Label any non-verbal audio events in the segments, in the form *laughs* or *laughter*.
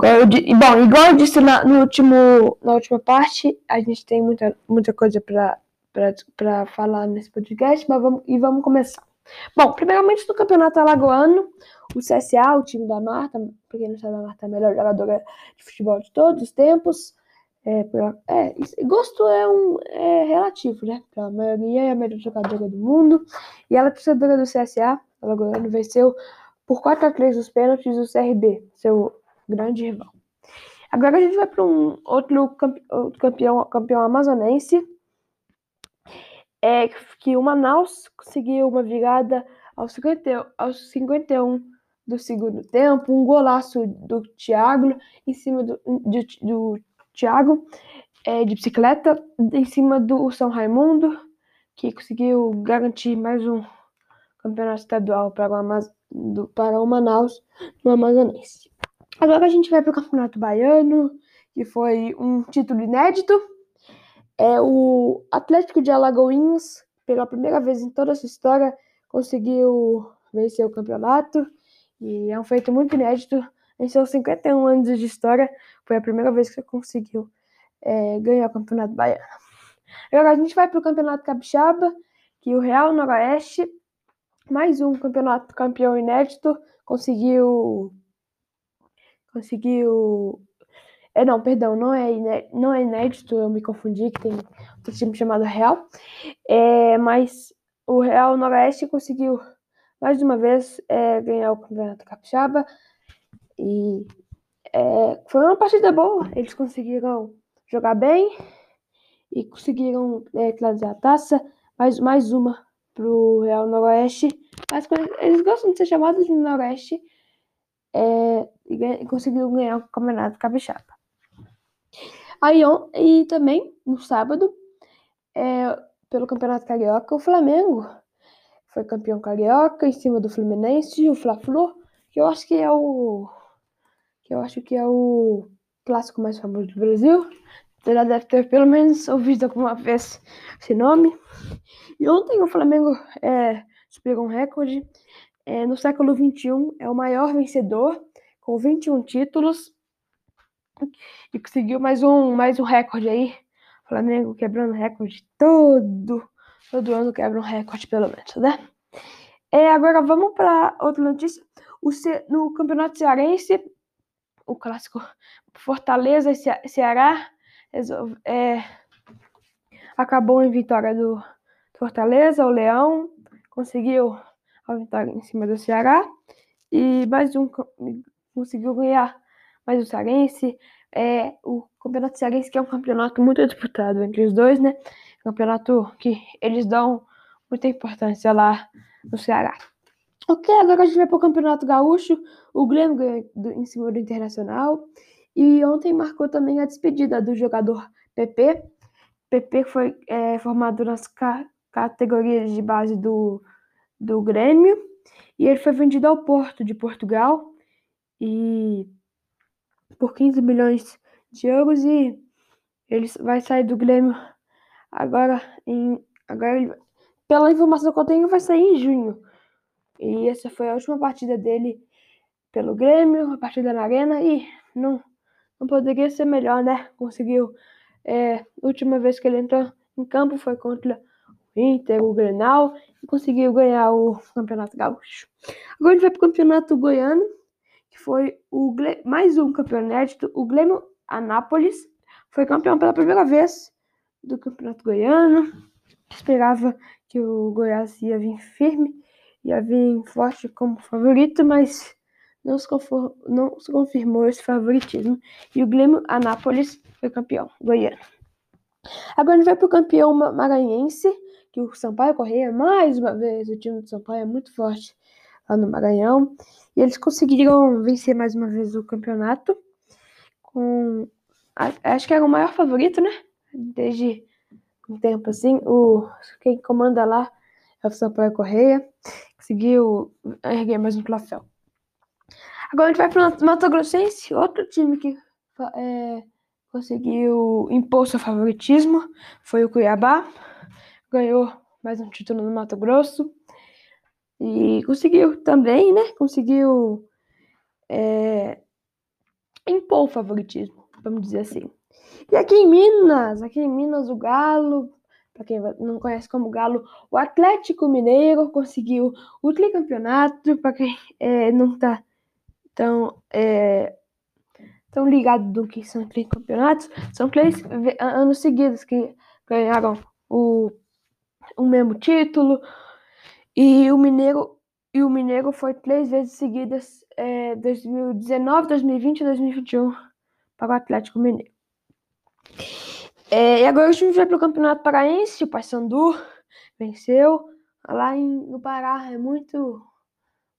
igual eu, bom, igual eu disse na, no último, na última parte, a gente tem muita, muita coisa para falar nesse podcast, mas vamos, e vamos começar. Bom, primeiramente no campeonato alagoano, o CSA, o time da Marta, pra quem não sabe, a Marta é a melhor jogadora de futebol de todos os tempos. É, é, gosto é, um, é relativo, né? A maioria é a melhor jogadora do mundo. E ela é torcedora do CSA, alagoano, venceu por 4 a 3 os pênaltis o CRB, seu grande rival. Agora a gente vai para um outro, campeão, campeão amazonense, é que o Manaus conseguiu uma virada aos, 50, aos 51 do segundo tempo, um golaço do Thiago em cima do, do, do Thiago é, de bicicleta em cima do São Raimundo, que conseguiu garantir mais um campeonato estadual para o, do, para o Manaus no Amazonense. Agora a gente vai para o Campeonato Baiano, que foi um título inédito. É o Atlético de Alagoinhas, pela primeira vez em toda a sua história, conseguiu vencer o campeonato. E é um feito muito inédito. Em seus 51 anos de história, foi a primeira vez que conseguiu é, ganhar o Campeonato Baiano. Agora a gente vai para o Campeonato Capixaba, que o Real Noroeste, mais um campeonato campeão inédito, conseguiu conseguiu. É, não, perdão, não é, não é inédito, eu me confundi, que tem outro time chamado Real. É, mas o Real Noroeste conseguiu mais uma vez é, ganhar o Campeonato Capixaba. E é, foi uma partida boa, eles conseguiram jogar bem e conseguiram é, trazer a taça. Mais, mais uma pro Real Noroeste. Mas eles gostam de ser chamados de Noroeste é, e conseguiu ganhar o Campeonato Capixaba. Aí, e também, no sábado, é, pelo Campeonato Carioca, o Flamengo foi campeão carioca em cima do Fluminense, o Fla-Flu, que eu acho que é o que eu acho que é o clássico mais famoso do Brasil. Você já deve ter pelo menos ouvido alguma vez esse nome. E ontem o Flamengo é, um recorde é, no século XXI, é o maior vencedor, com 21 títulos, e conseguiu mais um, mais um recorde aí. Flamengo quebrando recorde todo, todo ano quebra um recorde, pelo menos, né? É, agora vamos para outra notícia. O Ce... No Campeonato Cearense, o clássico Fortaleza e Ce... Ceará é... acabou em vitória do Fortaleza. O Leão conseguiu a vitória em cima do Ceará. E mais um conseguiu ganhar mais o Cearense. É, o Campeonato Cearense que é um campeonato muito disputado entre os dois, né? Campeonato que eles dão muita importância lá no Ceará. Ok, agora a gente vai para o Campeonato Gaúcho. O Grêmio ganhou em cima do Internacional. E ontem marcou também a despedida do jogador PP. PP foi é, formado nas ca categorias de base do do Grêmio e ele foi vendido ao Porto de Portugal e por 15 milhões de euros e ele vai sair do Grêmio agora em agora ele, pela informação que eu tenho vai sair em junho e essa foi a última partida dele pelo Grêmio, a partida na Arena e não não poderia ser melhor, né? Conseguiu é, a última vez que ele entrou em campo foi contra Inter, o Grenal, e conseguiu ganhar o Campeonato Gaúcho. Agora a gente vai para o Campeonato Goiano, que foi o mais um campeão inédito. O Grêmio Anápolis foi campeão pela primeira vez do Campeonato Goiano. Esperava que o Goiás ia vir firme, ia vir forte como favorito, mas não se, não se confirmou esse favoritismo. E o Grêmio Anápolis foi campeão goiano. Agora a gente vai para o campeão maranhense, que o Sampaio Correia, mais uma vez, o time do Sampaio é muito forte lá no Maranhão. E eles conseguiram vencer mais uma vez o campeonato. Com. Acho que era o maior favorito, né? Desde um tempo assim. O, quem comanda lá é o Sampaio Correia. Conseguiu erguer mais um troféu. Agora a gente vai para o Mato Grossense, outro time que é, conseguiu impor seu favoritismo. Foi o Cuiabá ganhou mais um título no Mato Grosso e conseguiu também, né? Conseguiu é, impor o favoritismo, vamos dizer assim. E aqui em Minas, aqui em Minas, o Galo, para quem não conhece como Galo, o Atlético Mineiro conseguiu o tricampeonato, para quem é, não está tão, é, tão ligado do que são tricampeonatos, são três anos seguidos que ganharam o, o mesmo título, e o Mineiro e o Mineiro foi três vezes seguidas, é, 2019, 2020 e 2021, para o Atlético Mineiro. É, e agora a gente vai para o Campeonato Paraense, o Paysandu venceu. Lá em, no Pará é muito,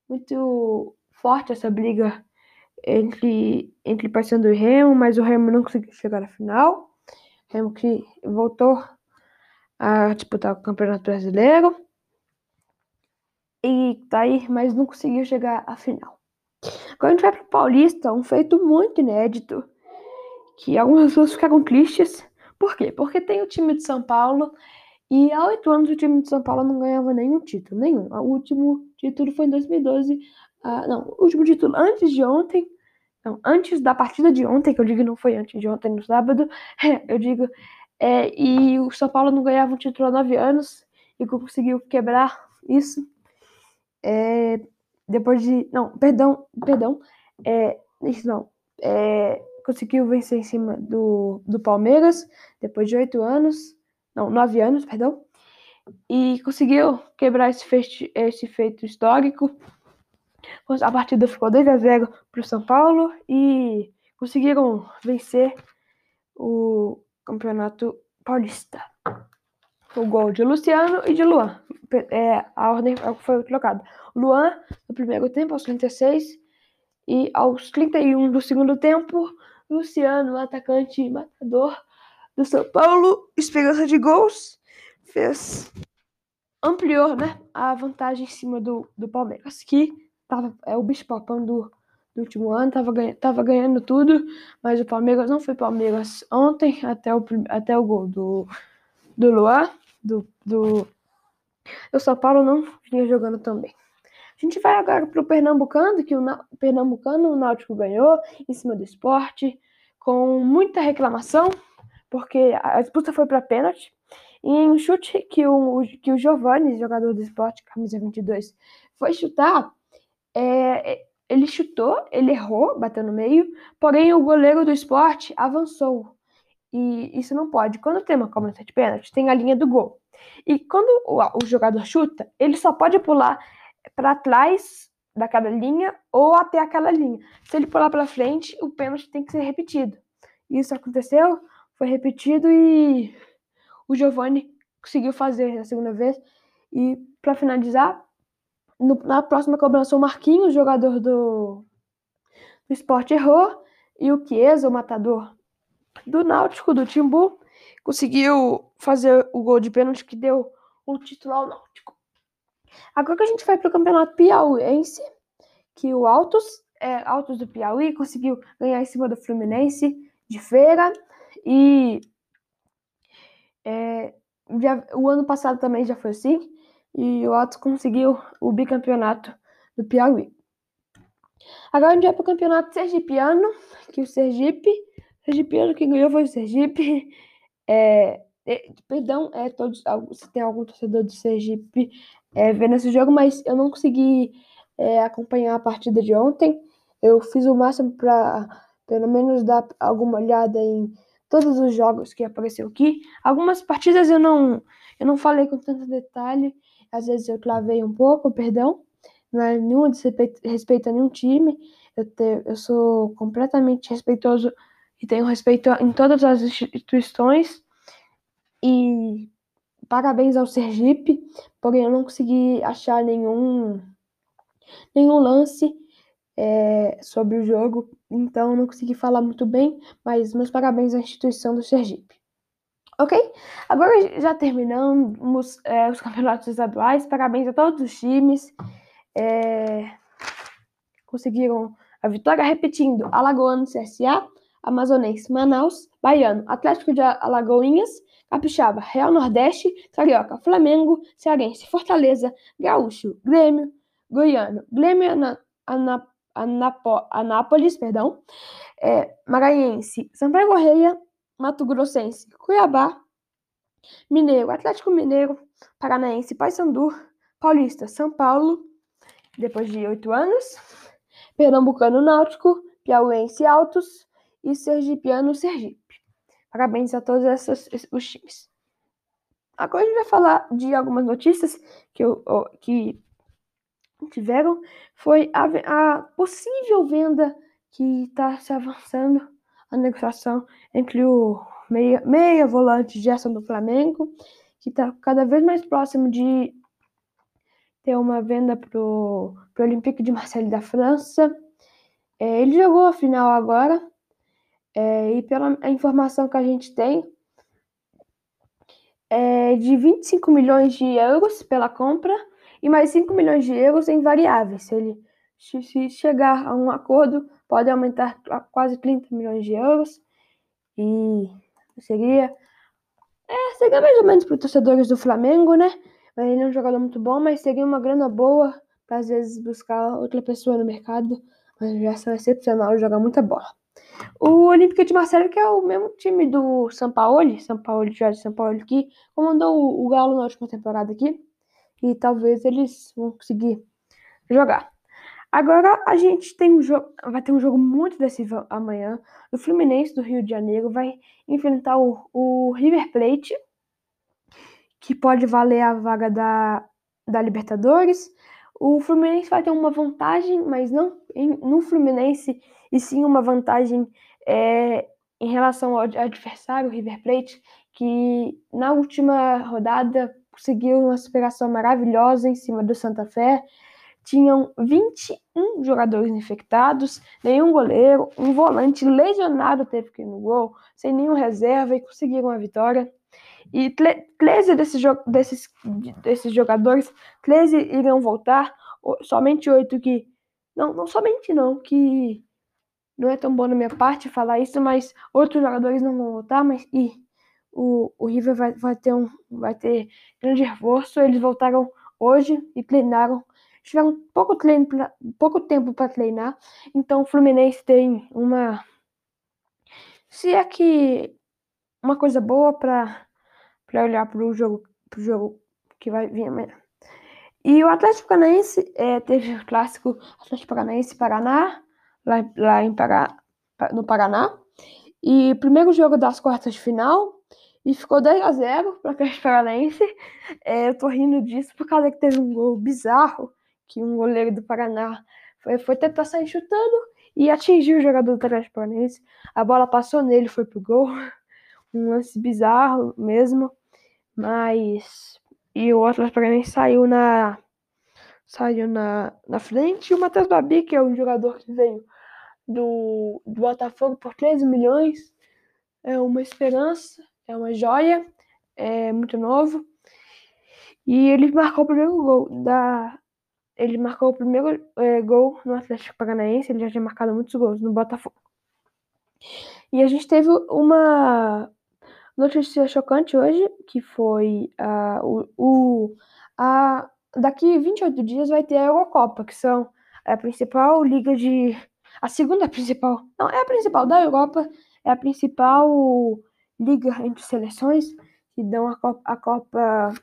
muito forte essa briga entre, entre Paysandu e Remo, mas o Remo não conseguiu chegar à final. Remo que voltou a disputar o Campeonato Brasileiro e tá aí, mas não conseguiu chegar à final. Agora a gente vai para o Paulista, um feito muito inédito, que algumas pessoas ficaram tristes. Por quê? Porque tem o time de São Paulo e há oito anos o time de São Paulo não ganhava nenhum título, nenhum. O último título foi em 2012. Uh, não, o último título antes de ontem, não, antes da partida de ontem, que eu digo não foi antes de ontem, no sábado, *laughs* eu digo, é, e o São Paulo não ganhava um título há nove anos e conseguiu quebrar isso é, depois de. Não, perdão, perdão. É, isso não. É, conseguiu vencer em cima do, do Palmeiras depois de oito anos. Não, nove anos, perdão. E conseguiu quebrar esse feito, esse feito histórico. A partida ficou 2 a 0 para o São Paulo e conseguiram vencer o Campeonato Paulista o gol de Luciano e de Luan. É, a ordem foi trocada. Luan no primeiro tempo, aos 36, e aos 31 do segundo tempo, Luciano, atacante matador do São Paulo, esperança de gols, fez. ampliou né, a vantagem em cima do, do Palmeiras, que tava, é o bicho-papão do, último ano, tava, ganha, ganhando tudo, mas o Palmeiras não foi Palmeiras ontem, até o, até o gol do, do Luan do, do, do São Paulo não vinha jogando também. A gente vai agora para o Pernambucano, que o, o Pernambucano, o Náutico ganhou em cima do esporte, com muita reclamação, porque a disputa foi para pênalti. E em um chute que o, que o Giovanni, jogador do esporte, camisa 22, foi chutar, é, ele chutou, ele errou, bateu no meio, porém o goleiro do esporte avançou e isso não pode. Quando tem uma cobrança de pênalti, tem a linha do gol. E quando o, o jogador chuta, ele só pode pular para trás daquela linha ou até aquela linha. Se ele pular para frente, o pênalti tem que ser repetido. Isso aconteceu, foi repetido e o Giovani conseguiu fazer na segunda vez. E para finalizar, no, na próxima cobrança, o Marquinhos, jogador do, do esporte, errou. E o Chiesa, o matador do Náutico, do Timbu, conseguiu fazer o gol de pênalti que deu o título ao Náutico. Agora que a gente vai para o campeonato piauiense, que o Altos, é, Altos do Piauí conseguiu ganhar em cima do Fluminense de feira e é, já, o ano passado também já foi assim e o Altos conseguiu o bicampeonato do Piauí. Agora a gente vai para o campeonato sergipiano, que o Sergipe Sergipiano que ganhou foi o Sergipe. É, é, perdão, é, todos, se tem algum torcedor do Sergipe é, vendo esse jogo, mas eu não consegui é, acompanhar a partida de ontem. Eu fiz o máximo para pelo menos dar alguma olhada em todos os jogos que apareceu aqui. Algumas partidas eu não, eu não falei com tanto detalhe, às vezes eu clavei um pouco, perdão. Não é nenhum respeito, respeito a nenhum time. Eu, te, eu sou completamente respeitoso e tenho respeito em todas as instituições. E parabéns ao Sergipe, porém eu não consegui achar nenhum, nenhum lance é, sobre o jogo, então não consegui falar muito bem, mas meus parabéns à instituição do Sergipe. Ok? Agora já terminamos é, os campeonatos estaduais. Parabéns a todos os times. É, conseguiram a vitória, repetindo: Alagoano CSA, Amazonense, Manaus, Baiano, Atlético de Alagoinhas, Capixaba, Real Nordeste, Carioca, Flamengo, Cearense, Fortaleza, Gaúcho, Grêmio, Goiano, Grêmio Ana, Ana, Anapo, Anápolis, perdão, é, Maranhense, Sampaio Correia, Mato Grossense, Cuiabá, Mineiro, Atlético Mineiro, Paranaense, Paysandu, Paulista, São Paulo, depois de oito anos, Pernambucano Náutico, Piauense Altos e Sergipiano Sergipe. Parabéns a todos esses, os times. Agora a gente vai falar de algumas notícias que, que tiveram. Foi a, a possível venda que está se avançando a negociação entre o meia, meia volante Gerson do Flamengo, que está cada vez mais próximo de ter uma venda para o Olympique de Marseille da França. É, ele jogou a final agora, é, e pela informação que a gente tem, é de 25 milhões de euros pela compra e mais 5 milhões de euros em variáveis. Ele se chegar a um acordo, pode aumentar a quase 30 milhões de euros. E seria, é, seria mais ou menos para os torcedores do Flamengo, né? Ele é um jogador muito bom, mas seria uma grana boa para às vezes buscar outra pessoa no mercado. Mas já são excepcional, joga muita bola. O Olímpica de Marcelo, que é o mesmo time do São Paulo, São Paulo, Jorge São Paulo, que comandou o Galo na última temporada aqui. E talvez eles vão conseguir jogar. Agora a gente tem um jogo, vai ter um jogo muito decisivo amanhã. O Fluminense do Rio de Janeiro vai enfrentar o, o River Plate que pode valer a vaga da, da Libertadores. O Fluminense vai ter uma vantagem, mas não em, no Fluminense, e sim uma vantagem é, em relação ao adversário, o River Plate, que na última rodada conseguiu uma superação maravilhosa em cima do Santa Fé. Tinham 21 jogadores infectados, nenhum goleiro, um volante lesionado teve que ir no gol, sem nenhum reserva e conseguiram a vitória. E 13 desses, desses, desses jogadores, 13 irão voltar, somente oito que. Não, não somente não, que não é tão bom na minha parte falar isso, mas outros jogadores não vão voltar, mas e o, o River vai, vai, ter um, vai ter grande reforço. Eles voltaram hoje e treinaram. Tiveram pouco, treino pra, pouco tempo para treinar, então o Fluminense tem uma. Se é que uma coisa boa para olhar para o jogo, pro jogo que vai vir amanhã. E o Atlético Paranaense é, teve o clássico Atlético Paranaense Paraná, lá, lá em Pará, no Paraná. E primeiro jogo das quartas de final. E ficou 10 a 0 para o Atlético Paranaense. É, eu tô rindo disso por causa que teve um gol bizarro que um goleiro do Paraná foi, foi tentar sair chutando e atingiu o jogador do Atlético Paranaense. A bola passou nele, foi pro gol. *laughs* Um lance bizarro mesmo. Mas. E o Atlas Paranaense saiu na. Saiu na, na frente. E o Matheus Babi, que é um jogador que veio do, do Botafogo por 13 milhões. É uma esperança, é uma joia, é muito novo. E ele marcou o primeiro gol da. Ele marcou o primeiro é, gol no Atlético Paranaense. Ele já tinha marcado muitos gols no Botafogo. E a gente teve uma Notícia chocante hoje, que foi uh, o, o a, daqui 28 dias vai ter a Eurocopa, que são a principal liga de. A segunda principal. Não, é a principal da Europa, é a principal liga entre seleções que dão a Copa. A, Copa,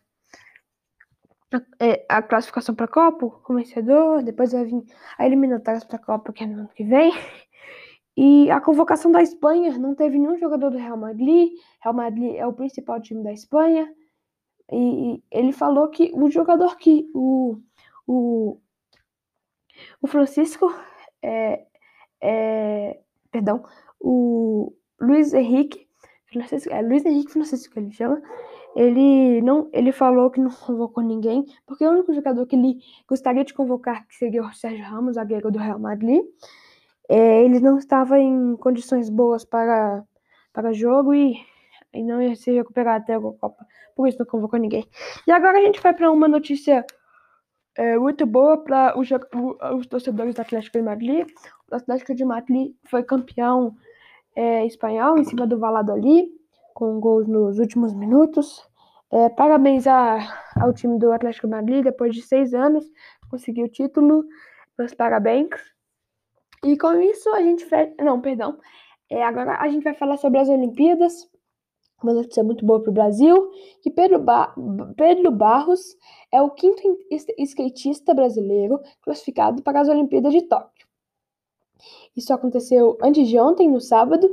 a, é, a classificação para a Copa, o vencedor, depois vai vir a eliminatória para a Copa, que é no ano que vem. *laughs* E a convocação da Espanha não teve nenhum jogador do Real Madrid. Real Madrid é o principal time da Espanha. E ele falou que o jogador que o, o, o Francisco é, é, perdão, o Luiz Henrique Francisco, é Luiz Henrique Francisco que ele chama. Ele não, ele falou que não convocou ninguém, porque o único jogador que ele gostaria de convocar que seria o Sérgio Ramos, zagueiro do Real Madrid é, ele não estava em condições boas para, para jogo e, e não ia se recuperar até a Copa. Por isso não convocou ninguém. E agora a gente vai para uma notícia é, muito boa para os, os, torcedores do Atlético de Madrid. O Atlético de Madrid foi campeão é, espanhol em cima do Valladolid, com gols nos últimos minutos. É, parabéns a, ao time do Atlético de Madrid, depois de seis anos, conseguiu o título. Meus parabéns. E com isso a gente fecha. Não, perdão. É, agora a gente vai falar sobre as Olimpíadas. Uma notícia muito boa para o Brasil, que Pedro, ba Pedro Barros é o quinto skatista brasileiro classificado para as Olimpíadas de Tóquio. Isso aconteceu antes de ontem, no sábado,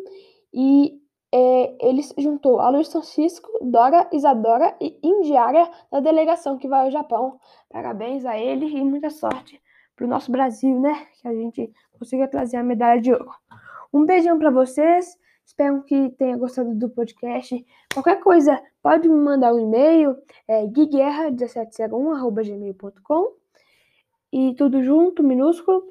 e é, ele juntou a Luiz Francisco, Dora, Isadora e Indiara da delegação que vai ao Japão. Parabéns a ele e muita sorte para o nosso Brasil, né? Que a gente consiga trazer a medalha de ouro. Um beijão para vocês. Espero que tenha gostado do podcast. Qualquer coisa, pode me mandar um e-mail, é guiguerra1701.gmail.com e tudo junto, minúsculo.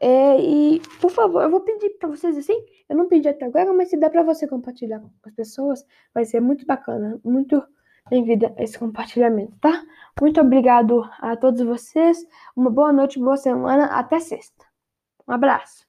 É, e, por favor, eu vou pedir para vocês assim, eu não pedi até agora, mas se dá para você compartilhar com as pessoas, vai ser muito bacana, muito bem-vinda esse compartilhamento, tá? Muito obrigado a todos vocês, uma boa noite, boa semana, até sexta. Um abraço.